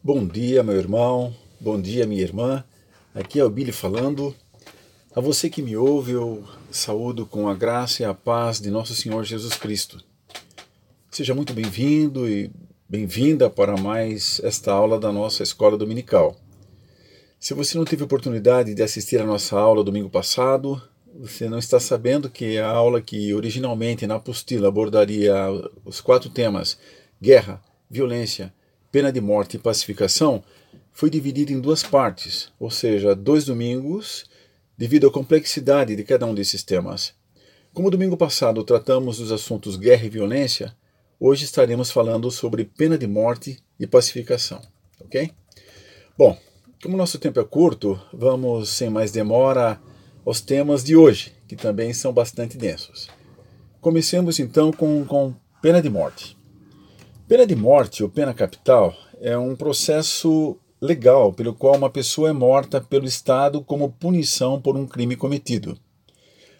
Bom dia, meu irmão. Bom dia, minha irmã. Aqui é o Billy falando. A você que me ouve, eu saúdo com a graça e a paz de nosso Senhor Jesus Cristo. Seja muito bem-vindo e bem-vinda para mais esta aula da nossa escola dominical. Se você não teve oportunidade de assistir a nossa aula domingo passado, você não está sabendo que a aula que originalmente na apostila abordaria os quatro temas guerra, violência, pena de morte e pacificação foi dividida em duas partes, ou seja, dois domingos, devido à complexidade de cada um desses temas. Como domingo passado tratamos dos assuntos guerra e violência, hoje estaremos falando sobre pena de morte e pacificação, ok? Bom, como nosso tempo é curto, vamos sem mais demora aos temas de hoje, que também são bastante densos. Comecemos então com, com pena de morte. Pena de morte ou pena capital é um processo legal pelo qual uma pessoa é morta pelo Estado como punição por um crime cometido.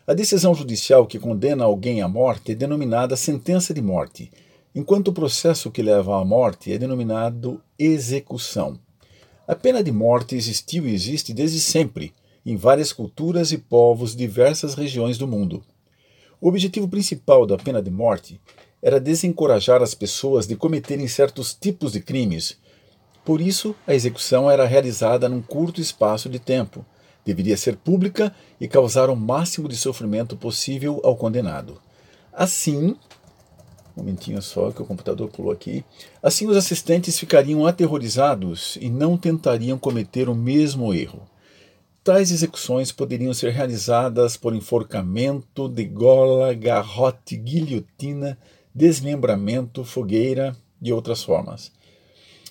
A decisão judicial que condena alguém à morte é denominada sentença de morte, enquanto o processo que leva à morte é denominado execução. A pena de morte existiu e existe desde sempre, em várias culturas e povos de diversas regiões do mundo. O objetivo principal da pena de morte era desencorajar as pessoas de cometerem certos tipos de crimes. Por isso, a execução era realizada num curto espaço de tempo, deveria ser pública e causar o máximo de sofrimento possível ao condenado. Assim, um momentinho só que o computador pulou aqui. Assim, os assistentes ficariam aterrorizados e não tentariam cometer o mesmo erro. Tais execuções poderiam ser realizadas por enforcamento, degola, garrote, guilhotina, desmembramento, fogueira e outras formas.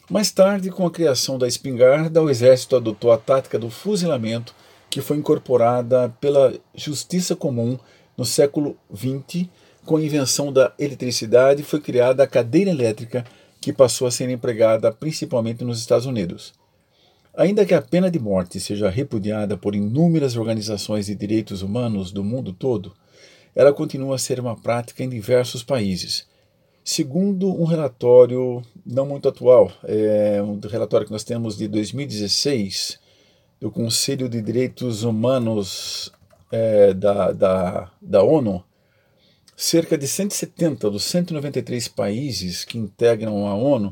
Mais tarde, com a criação da espingarda, o exército adotou a tática do fuzilamento, que foi incorporada pela justiça comum no século XX. Com a invenção da eletricidade, foi criada a cadeira elétrica, que passou a ser empregada principalmente nos Estados Unidos. Ainda que a pena de morte seja repudiada por inúmeras organizações de direitos humanos do mundo todo, ela continua a ser uma prática em diversos países. Segundo um relatório não muito atual, é um relatório que nós temos de 2016, do Conselho de Direitos Humanos é, da, da, da ONU, cerca de 170 dos 193 países que integram a ONU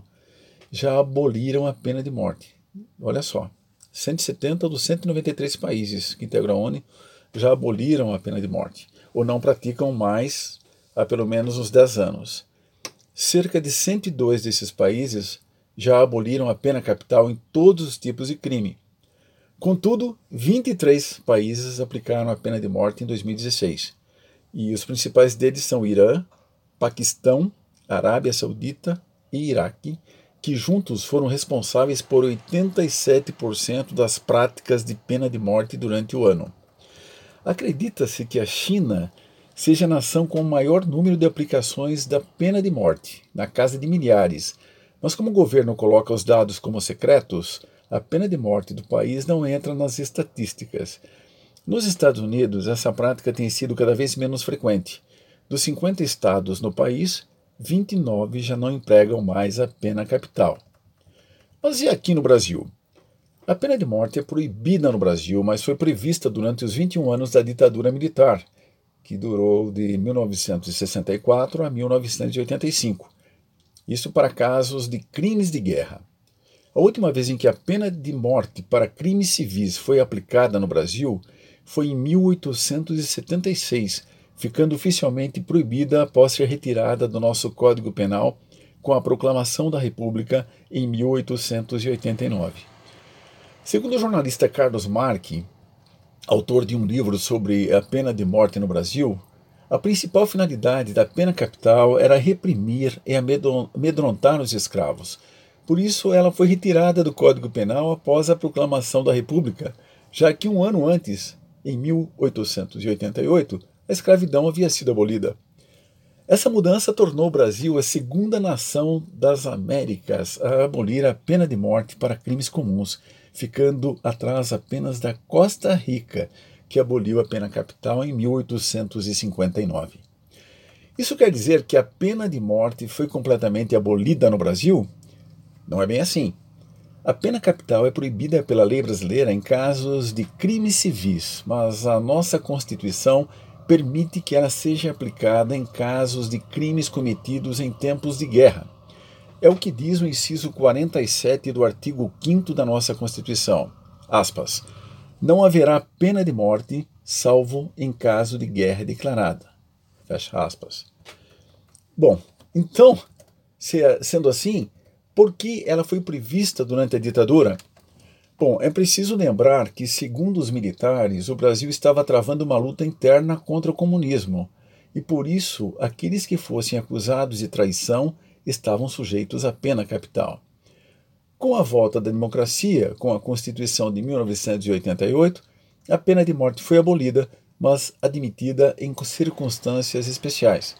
já aboliram a pena de morte. Olha só, 170 dos 193 países que integram a ONU já aboliram a pena de morte ou não praticam mais há pelo menos uns 10 anos. Cerca de 102 desses países já aboliram a pena capital em todos os tipos de crime. Contudo, 23 países aplicaram a pena de morte em 2016. E os principais deles são Irã, Paquistão, Arábia Saudita e Iraque, que juntos foram responsáveis por 87% das práticas de pena de morte durante o ano. Acredita-se que a China seja a nação com o maior número de aplicações da pena de morte, na casa de milhares. Mas como o governo coloca os dados como secretos, a pena de morte do país não entra nas estatísticas. Nos Estados Unidos, essa prática tem sido cada vez menos frequente. Dos 50 estados no país, 29 já não empregam mais a pena capital. Mas e aqui no Brasil? A pena de morte é proibida no Brasil, mas foi prevista durante os 21 anos da ditadura militar, que durou de 1964 a 1985. Isso para casos de crimes de guerra. A última vez em que a pena de morte para crimes civis foi aplicada no Brasil foi em 1876, ficando oficialmente proibida após ser retirada do nosso Código Penal com a proclamação da República em 1889. Segundo o jornalista Carlos Marque, autor de um livro sobre a pena de morte no Brasil, a principal finalidade da pena capital era reprimir e amedrontar os escravos. Por isso, ela foi retirada do Código Penal após a proclamação da República, já que um ano antes, em 1888, a escravidão havia sido abolida. Essa mudança tornou o Brasil a segunda nação das Américas a abolir a pena de morte para crimes comuns ficando atrás apenas da Costa Rica, que aboliu a pena capital em 1859. Isso quer dizer que a pena de morte foi completamente abolida no Brasil? Não é bem assim. A pena capital é proibida pela lei brasileira em casos de crimes civis, mas a nossa Constituição permite que ela seja aplicada em casos de crimes cometidos em tempos de guerra. É o que diz o inciso 47 do artigo 5 da nossa Constituição. Aspas. Não haverá pena de morte, salvo em caso de guerra declarada. Fecha aspas. Bom, então, sendo assim, por que ela foi prevista durante a ditadura? Bom, é preciso lembrar que, segundo os militares, o Brasil estava travando uma luta interna contra o comunismo, e por isso aqueles que fossem acusados de traição estavam sujeitos à pena capital. Com a volta da democracia, com a Constituição de 1988, a pena de morte foi abolida, mas admitida em circunstâncias especiais.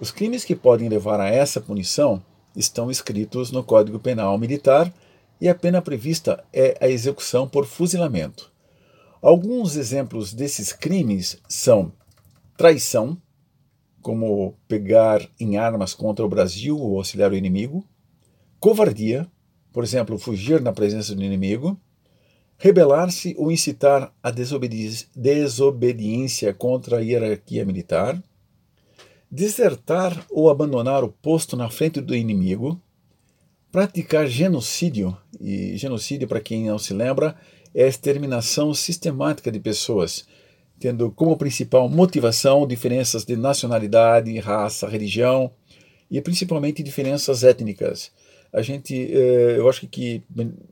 Os crimes que podem levar a essa punição estão escritos no Código Penal Militar e a pena prevista é a execução por fuzilamento. Alguns exemplos desses crimes são traição, como pegar em armas contra o Brasil ou auxiliar o inimigo, covardia, por exemplo, fugir na presença do inimigo, rebelar-se ou incitar a desobedi desobediência contra a hierarquia militar, desertar ou abandonar o posto na frente do inimigo, Praticar genocídio, e genocídio, para quem não se lembra, é a exterminação sistemática de pessoas, tendo como principal motivação diferenças de nacionalidade, raça, religião e principalmente diferenças étnicas. A gente, eh, eu acho que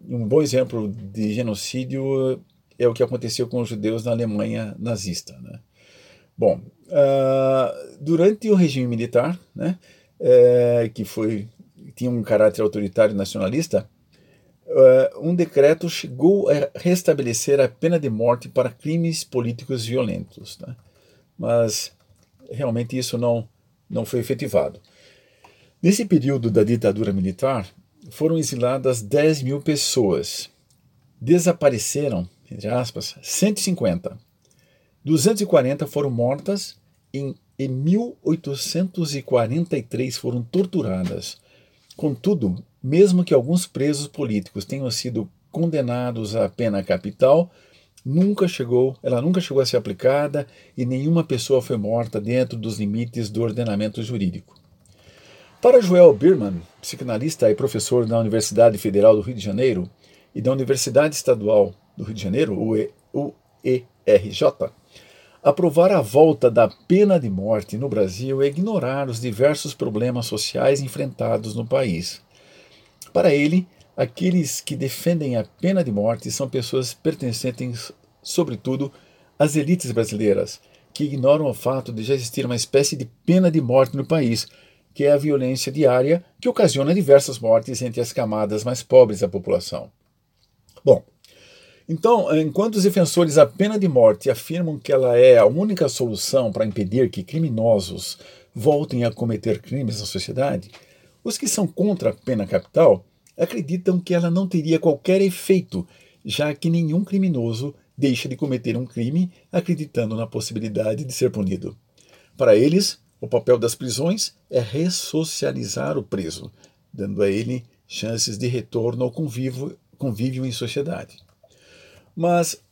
um bom exemplo de genocídio é o que aconteceu com os judeus na Alemanha nazista. Né? Bom, ah, durante o regime militar, né, eh, que foi tinha um caráter autoritário nacionalista, uh, um decreto chegou a restabelecer a pena de morte para crimes políticos violentos. Né? Mas realmente isso não, não foi efetivado. Nesse período da ditadura militar, foram exiladas 10 mil pessoas. Desapareceram, entre aspas, 150. 240 foram mortas em, em 1843 foram torturadas. Contudo, mesmo que alguns presos políticos tenham sido condenados à pena capital, nunca chegou, ela nunca chegou a ser aplicada e nenhuma pessoa foi morta dentro dos limites do ordenamento jurídico. Para Joel Birman, psicanalista e professor da Universidade Federal do Rio de Janeiro e da Universidade Estadual do Rio de Janeiro, UERJ, Aprovar a volta da pena de morte no Brasil é ignorar os diversos problemas sociais enfrentados no país. Para ele, aqueles que defendem a pena de morte são pessoas pertencentes, sobretudo, às elites brasileiras, que ignoram o fato de já existir uma espécie de pena de morte no país, que é a violência diária que ocasiona diversas mortes entre as camadas mais pobres da população. Bom, então, enquanto os defensores da pena de morte afirmam que ela é a única solução para impedir que criminosos voltem a cometer crimes na sociedade, os que são contra a pena capital acreditam que ela não teria qualquer efeito, já que nenhum criminoso deixa de cometer um crime acreditando na possibilidade de ser punido. Para eles, o papel das prisões é ressocializar o preso, dando a ele chances de retorno ao convívio, convívio em sociedade. Mas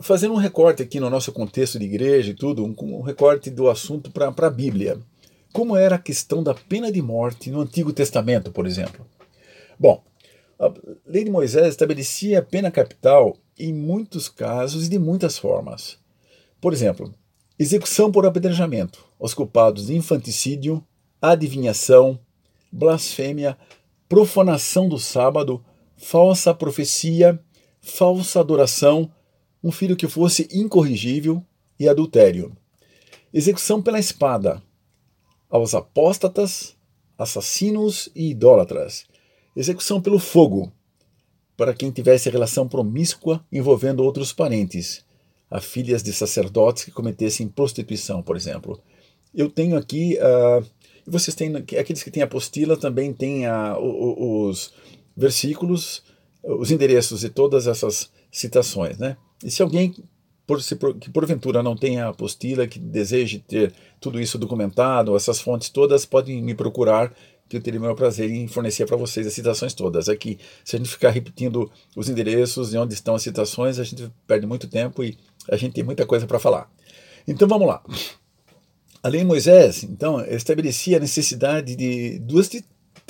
fazendo um recorte aqui no nosso contexto de igreja e tudo, um, um recorte do assunto para a Bíblia. Como era a questão da pena de morte no Antigo Testamento, por exemplo? Bom, a lei de Moisés estabelecia a pena capital em muitos casos e de muitas formas. Por exemplo, execução por apedrejamento aos culpados de infanticídio, adivinhação, blasfêmia, profanação do sábado, falsa profecia, falsa adoração, um filho que fosse incorrigível e adultério. Execução pela espada aos apóstatas, assassinos e idólatras. Execução pelo fogo para quem tivesse relação promíscua envolvendo outros parentes, a filhas de sacerdotes que cometessem prostituição, por exemplo. Eu tenho aqui, uh, vocês têm, aqueles que têm apostila também têm uh, os versículos os endereços de todas essas citações. Né? E se alguém por, se, que porventura não tenha apostila, que deseje ter tudo isso documentado, essas fontes todas, podem me procurar, que eu teria o maior prazer em fornecer para vocês as citações todas. Aqui, se a gente ficar repetindo os endereços e onde estão as citações, a gente perde muito tempo e a gente tem muita coisa para falar. Então vamos lá. A lei Moisés, então, estabelecia a necessidade de duas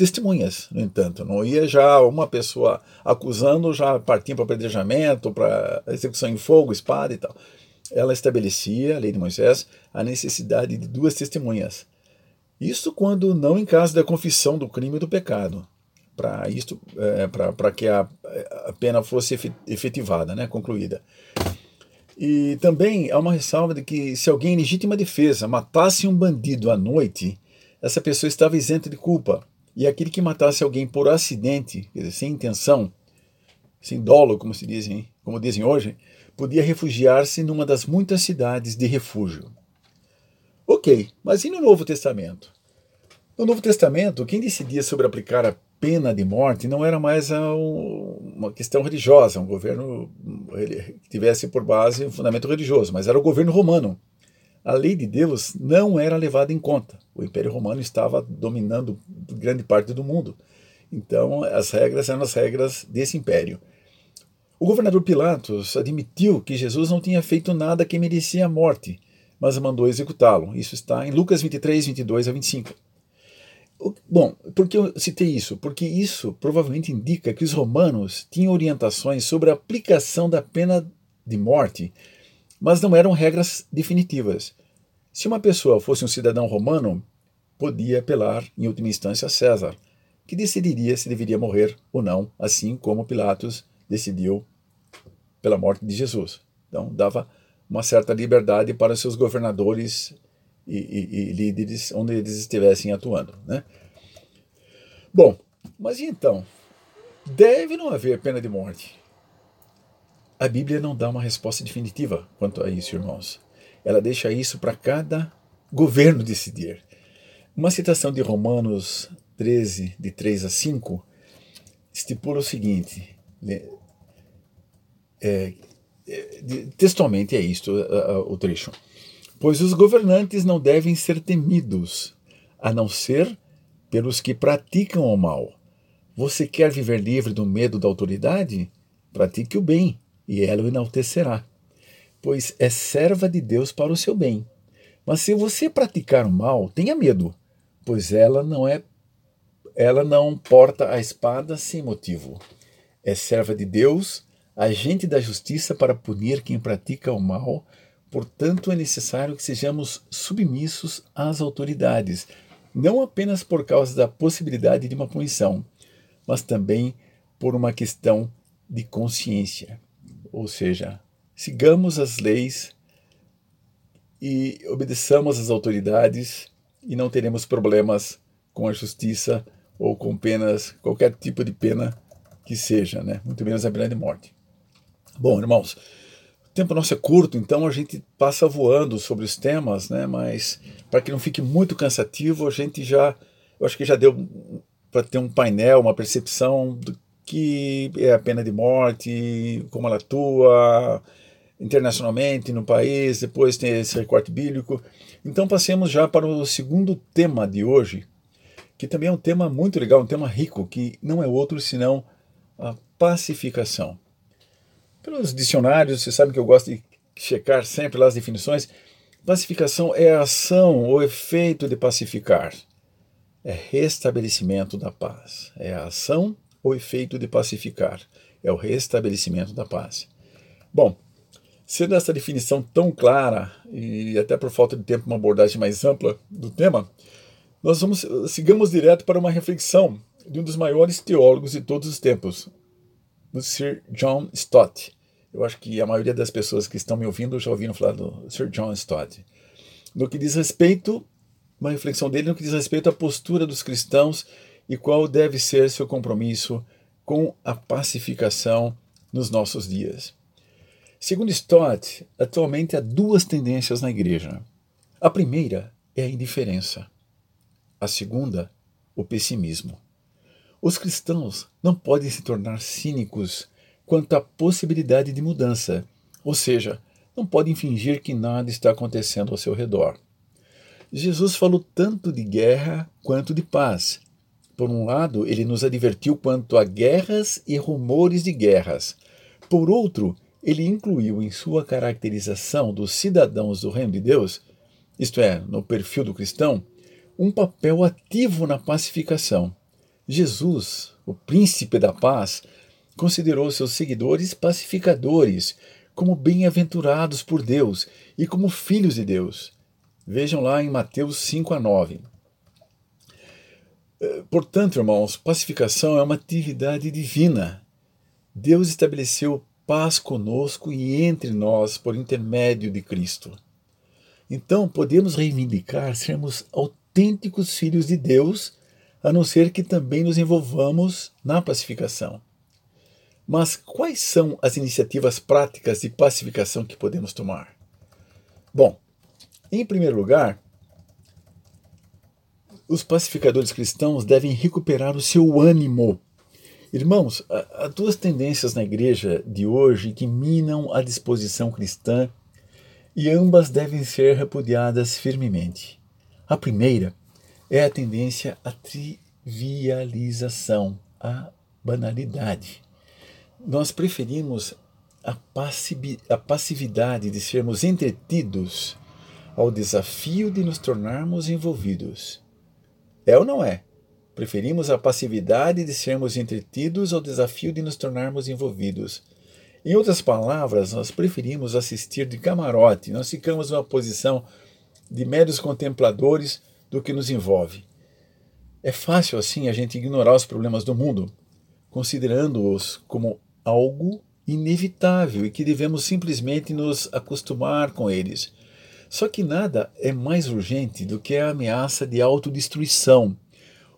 testemunhas, no entanto. Não ia já uma pessoa acusando, já partindo para apedrejamento, para execução em fogo, espada e tal. Ela estabelecia, a lei de Moisés, a necessidade de duas testemunhas. Isso quando não em caso da confissão do crime e do pecado, para isto, é, para que a, a, pena fosse efetivada, né, concluída. E também há uma ressalva de que se alguém em legítima defesa matasse um bandido à noite, essa pessoa estava isenta de culpa, e aquele que matasse alguém por acidente, dizer, sem intenção, sem dolo, como se dizem, como dizem hoje, podia refugiar-se numa das muitas cidades de refúgio. Ok, mas e no Novo Testamento? No Novo Testamento, quem decidia sobre aplicar a pena de morte não era mais uma questão religiosa, um governo que tivesse por base um fundamento religioso, mas era o governo romano a lei de Deus não era levada em conta. O Império Romano estava dominando grande parte do mundo. Então, as regras eram as regras desse império. O governador Pilatos admitiu que Jesus não tinha feito nada que merecia a morte, mas mandou executá-lo. Isso está em Lucas 23, 22 a 25. Bom, por que eu citei isso? Porque isso provavelmente indica que os romanos tinham orientações sobre a aplicação da pena de morte mas não eram regras definitivas. Se uma pessoa fosse um cidadão romano, podia apelar, em última instância, a César, que decidiria se deveria morrer ou não, assim como Pilatos decidiu pela morte de Jesus. Então, dava uma certa liberdade para seus governadores e, e, e líderes onde eles estivessem atuando. Né? Bom, mas e então? Deve não haver pena de morte. A Bíblia não dá uma resposta definitiva quanto a isso, irmãos. Ela deixa isso para cada governo decidir. Uma citação de Romanos 13, de 3 a 5, estipula o seguinte: né, é, é, textualmente é isto o trecho. Pois os governantes não devem ser temidos, a não ser pelos que praticam o mal. Você quer viver livre do medo da autoridade? Pratique o bem e ela o enaltecerá, pois é serva de Deus para o seu bem. Mas se você praticar o mal, tenha medo, pois ela não é ela não porta a espada sem motivo. É serva de Deus, agente da justiça para punir quem pratica o mal. Portanto, é necessário que sejamos submissos às autoridades, não apenas por causa da possibilidade de uma punição, mas também por uma questão de consciência. Ou seja, sigamos as leis e obedeçamos às autoridades e não teremos problemas com a justiça ou com penas, qualquer tipo de pena que seja, né? muito menos a pena de morte. Bom, irmãos, o tempo nosso é curto, então a gente passa voando sobre os temas, né? mas para que não fique muito cansativo, a gente já, eu acho que já deu para ter um painel, uma percepção do que é a pena de morte, como ela atua internacionalmente no país, depois tem esse recorte bíblico. Então passemos já para o segundo tema de hoje, que também é um tema muito legal, um tema rico, que não é outro senão a pacificação. Pelos dicionários, você sabe que eu gosto de checar sempre lá as definições. Pacificação é a ação ou efeito de pacificar. É restabelecimento da paz. É a ação o efeito de pacificar, é o restabelecimento da paz. Bom, sendo essa definição tão clara e até por falta de tempo uma abordagem mais ampla do tema, nós vamos sigamos direto para uma reflexão de um dos maiores teólogos de todos os tempos, do Sir John Stott. Eu acho que a maioria das pessoas que estão me ouvindo já ouviram falar do Sir John Stott. No que diz respeito, uma reflexão dele no que diz respeito à postura dos cristãos e qual deve ser seu compromisso com a pacificação nos nossos dias. Segundo Stott, atualmente há duas tendências na igreja. A primeira é a indiferença. A segunda, o pessimismo. Os cristãos não podem se tornar cínicos quanto à possibilidade de mudança, ou seja, não podem fingir que nada está acontecendo ao seu redor. Jesus falou tanto de guerra quanto de paz, Por um lado, ele nos advertiu quanto a guerras e rumores de guerras. Por outro, ele incluiu em sua caracterização dos cidadãos do Reino de Deus, isto é, no perfil do cristão, um papel ativo na pacificação. Jesus, o príncipe da paz, considerou seus seguidores pacificadores, como bem-aventurados por Deus e como filhos de Deus. Vejam lá em Mateus 5 a 9. Portanto, irmãos, pacificação é uma atividade divina. Deus estabeleceu paz conosco e entre nós por intermédio de Cristo. Então, podemos reivindicar sermos autênticos filhos de Deus, a não ser que também nos envolvamos na pacificação. Mas quais são as iniciativas práticas de pacificação que podemos tomar? Bom, em primeiro lugar, os pacificadores cristãos devem recuperar o seu ânimo. Irmãos, há duas tendências na igreja de hoje que minam a disposição cristã e ambas devem ser repudiadas firmemente. A primeira é a tendência à trivialização, à banalidade nós preferimos a, a passividade de sermos entretidos ao desafio de nos tornarmos envolvidos. É ou não é? Preferimos a passividade de sermos entretidos ao desafio de nos tornarmos envolvidos. Em outras palavras, nós preferimos assistir de camarote, nós ficamos numa posição de meros contempladores do que nos envolve. É fácil assim a gente ignorar os problemas do mundo, considerando-os como algo inevitável e que devemos simplesmente nos acostumar com eles. Só que nada é mais urgente do que a ameaça de autodestruição,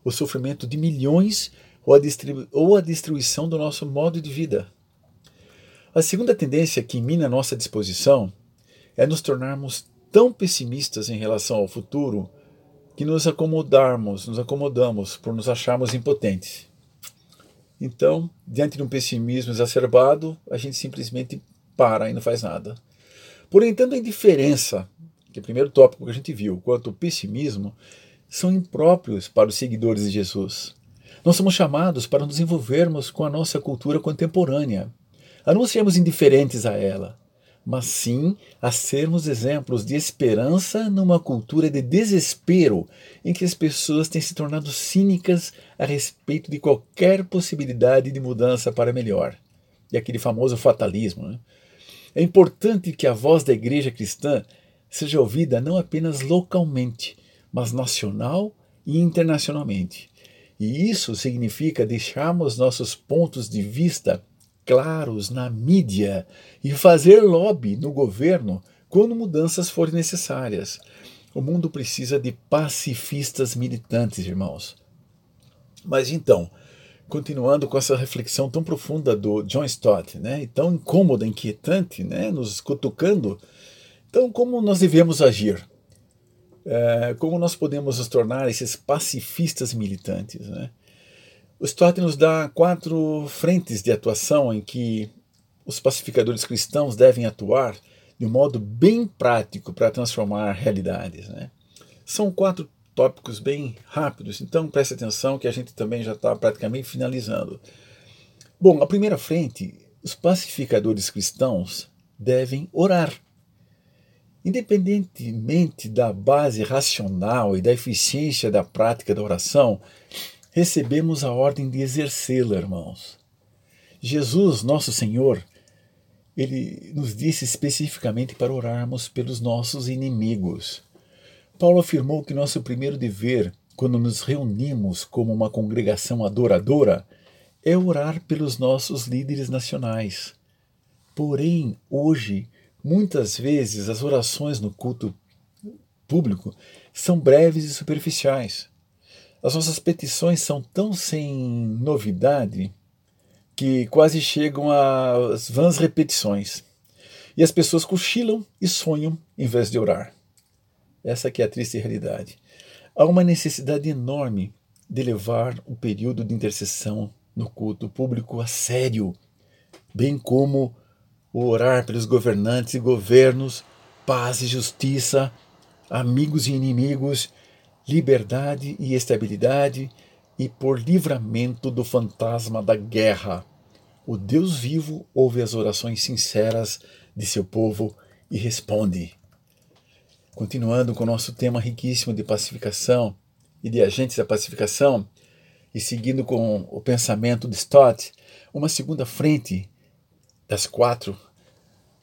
o sofrimento de milhões ou a, ou a destruição do nosso modo de vida. A segunda tendência que mina nossa disposição é nos tornarmos tão pessimistas em relação ao futuro que nos acomodarmos, nos acomodamos por nos acharmos impotentes. Então, diante de um pessimismo exacerbado, a gente simplesmente para e não faz nada. Porém, tanto a indiferença, que é o primeiro tópico que a gente viu, quanto o pessimismo, são impróprios para os seguidores de Jesus. Nós somos chamados para nos envolvermos com a nossa cultura contemporânea, a não sermos indiferentes a ela, mas sim a sermos exemplos de esperança numa cultura de desespero em que as pessoas têm se tornado cínicas a respeito de qualquer possibilidade de mudança para melhor. E aquele famoso fatalismo. Né? É importante que a voz da igreja cristã seja ouvida não apenas localmente, mas nacional e internacionalmente. E isso significa deixarmos nossos pontos de vista claros na mídia e fazer lobby no governo quando mudanças forem necessárias. O mundo precisa de pacifistas militantes, irmãos. Mas então, continuando com essa reflexão tão profunda do John Stott, né, e tão incômoda, inquietante, né, nos cutucando, então como nós devemos agir? É, como nós podemos nos tornar esses pacifistas militantes? Né? O Stott nos dá quatro frentes de atuação em que os pacificadores cristãos devem atuar de um modo bem prático para transformar realidades. Né? São quatro tópicos bem rápidos, então preste atenção que a gente também já está praticamente finalizando. Bom, a primeira frente, os pacificadores cristãos devem orar. Independentemente da base racional e da eficiência da prática da oração, recebemos a ordem de exercê-la, irmãos. Jesus, nosso Senhor, ele nos disse especificamente para orarmos pelos nossos inimigos. Paulo afirmou que nosso primeiro dever, quando nos reunimos como uma congregação adoradora, é orar pelos nossos líderes nacionais. Porém, hoje, muitas vezes as orações no culto público são breves e superficiais. As nossas petições são tão sem novidade que quase chegam às vãs repetições. E as pessoas cochilam e sonham em vez de orar. Essa que é a triste realidade. Há uma necessidade enorme de levar o período de intercessão no culto público a sério, bem como o orar pelos governantes e governos, paz e justiça, amigos e inimigos liberdade e estabilidade, e por livramento do fantasma da guerra. O Deus vivo ouve as orações sinceras de seu povo e responde. Continuando com o nosso tema riquíssimo de pacificação e de agentes da pacificação, e seguindo com o pensamento de Stott, uma segunda frente das quatro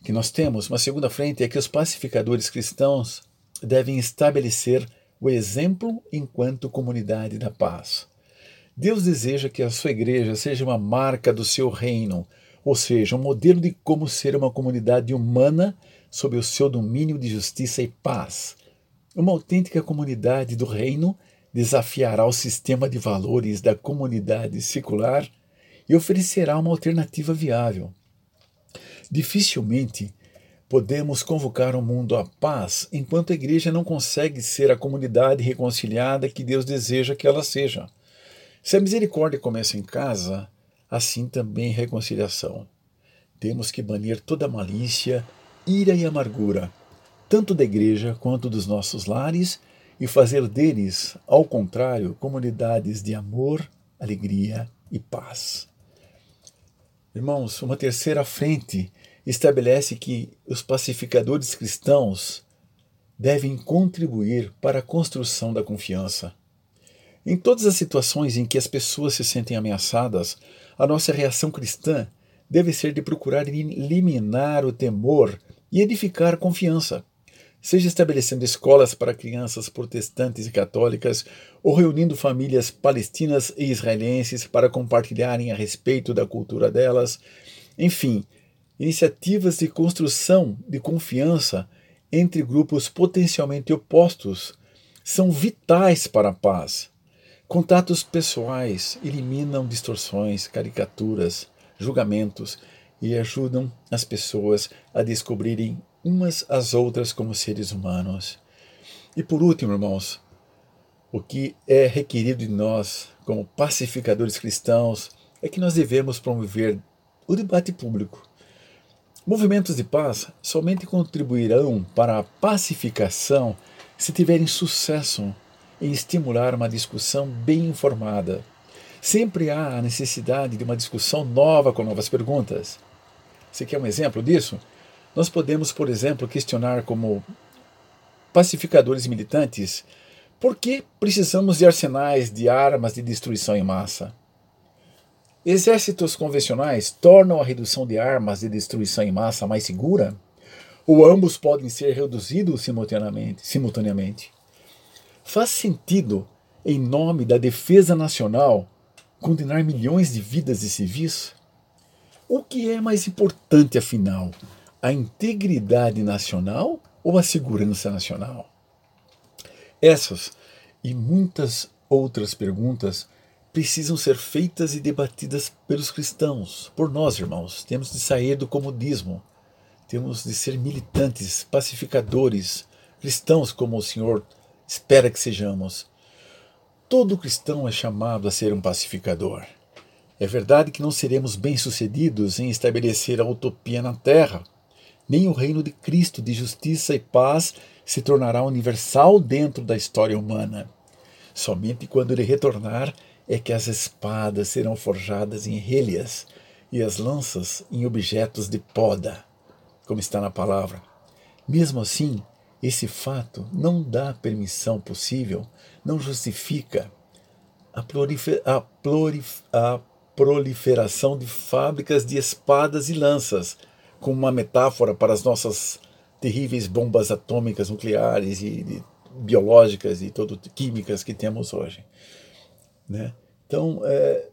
que nós temos, uma segunda frente é que os pacificadores cristãos devem estabelecer o exemplo enquanto comunidade da paz. Deus deseja que a sua igreja seja uma marca do seu reino, ou seja, um modelo de como ser uma comunidade humana sob o seu domínio de justiça e paz. Uma autêntica comunidade do reino desafiará o sistema de valores da comunidade secular e oferecerá uma alternativa viável. Dificilmente podemos convocar o mundo à paz enquanto a igreja não consegue ser a comunidade reconciliada que Deus deseja que ela seja. Se a misericórdia começa em casa, assim também reconciliação. Temos que banir toda malícia, ira e amargura, tanto da igreja quanto dos nossos lares, e fazer deles, ao contrário, comunidades de amor, alegria e paz. Irmãos, uma terceira frente estabelece que os pacificadores cristãos devem contribuir para a construção da confiança. Em todas as situações em que as pessoas se sentem ameaçadas, a nossa reação cristã deve ser de procurar eliminar o temor e edificar confiança, seja estabelecendo escolas para crianças protestantes e católicas ou reunindo famílias palestinas e israelenses para compartilharem a respeito da cultura delas. Enfim, iniciativas de construção de confiança entre grupos potencialmente opostos são vitais para a paz. Contatos pessoais eliminam distorções, caricaturas, julgamentos e ajudam as pessoas a descobrirem umas às outras como seres humanos. E por último, irmãos, o que é requerido de nós, como pacificadores cristãos, é que nós devemos promover o debate público Movimentos de paz somente contribuirão para a pacificação se tiverem sucesso em estimular uma discussão bem informada. Sempre há a necessidade de uma discussão nova com novas perguntas. Você quer um exemplo disso? Nós podemos, por exemplo, questionar como pacificadores militantes por que precisamos de arsenais de armas de destruição em massa? Exércitos convencionais tornam a redução de armas de destruição em massa mais segura? Ou ambos podem ser reduzidos simultaneamente? simultaneamente? Faz sentido, em nome da defesa nacional, condenar milhões de vidas de civis? O que é mais importante, afinal, a integridade nacional ou a segurança nacional? Essas e muitas outras perguntas precisam ser feitas e debatidas pelos cristãos, por nós, irmãos. Temos de sair do comodismo, temos de ser militantes, pacificadores, cristãos como o Senhor espera que sejamos. Todo cristão é chamado a ser um pacificador. É verdade que não seremos bem-sucedidos em estabelecer a utopia na terra. Nem o reino de Cristo de justiça e paz se tornará universal dentro da história humana. Somente quando ele retornar é que as espadas serão forjadas em relhas e as lanças em objetos de poda, como está na palavra. Mesmo assim, esse fato não dá permissão possível, não justifica a, a, a proliferação de fábricas de espadas e lanças, como uma metáfora para as nossas terríveis bombas atômicas, nucleares e, biológicas e todo químicas que temos hoje. Né? Então, é,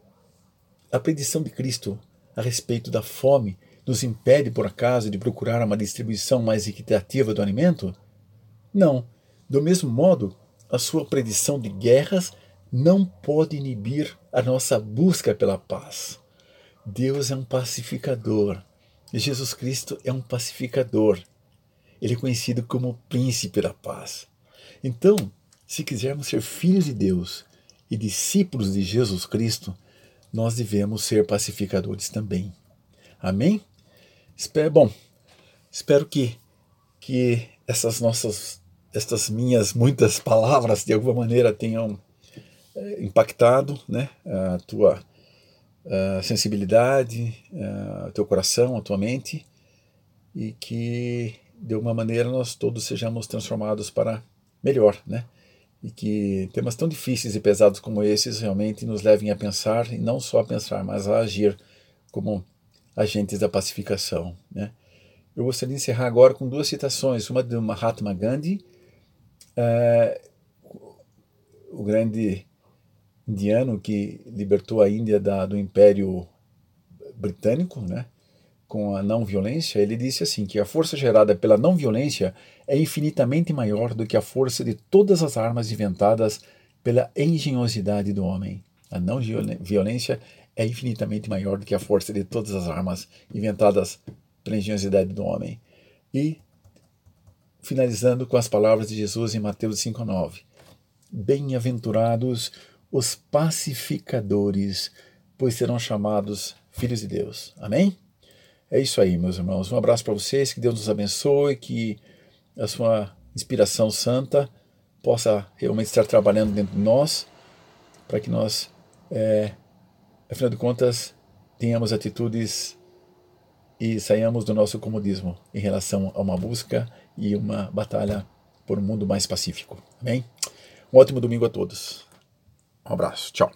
a predição de Cristo a respeito da fome nos impede, por acaso, de procurar uma distribuição mais equitativa do alimento? Não. Do mesmo modo, a sua predição de guerras não pode inibir a nossa busca pela paz. Deus é um pacificador. Jesus Cristo é um pacificador. Ele é conhecido como o príncipe da paz. Então, se quisermos ser filhos de Deus, e discípulos de Jesus Cristo, nós devemos ser pacificadores também. Amém? Espero, bom, espero que, que essas nossas, estas minhas muitas palavras de alguma maneira tenham é, impactado, né? A tua a sensibilidade, o teu coração, a tua mente, e que de alguma maneira nós todos sejamos transformados para melhor, né? E que temas tão difíceis e pesados como esses realmente nos levem a pensar, e não só a pensar, mas a agir como agentes da pacificação, né? Eu gostaria de encerrar agora com duas citações, uma de Mahatma Gandhi, é, o grande indiano que libertou a Índia da, do Império Britânico, né? com a não violência, ele disse assim que a força gerada pela não violência é infinitamente maior do que a força de todas as armas inventadas pela engenhosidade do homem. A não violência é infinitamente maior do que a força de todas as armas inventadas pela engenhosidade do homem. E finalizando com as palavras de Jesus em Mateus 5:9. Bem-aventurados os pacificadores, pois serão chamados filhos de Deus. Amém? É isso aí, meus irmãos. Um abraço para vocês, que Deus nos abençoe, que a sua inspiração santa possa realmente estar trabalhando dentro de nós, para que nós, é, afinal de contas, tenhamos atitudes e saiamos do nosso comodismo em relação a uma busca e uma batalha por um mundo mais pacífico. Amém? Um ótimo domingo a todos. Um abraço. Tchau.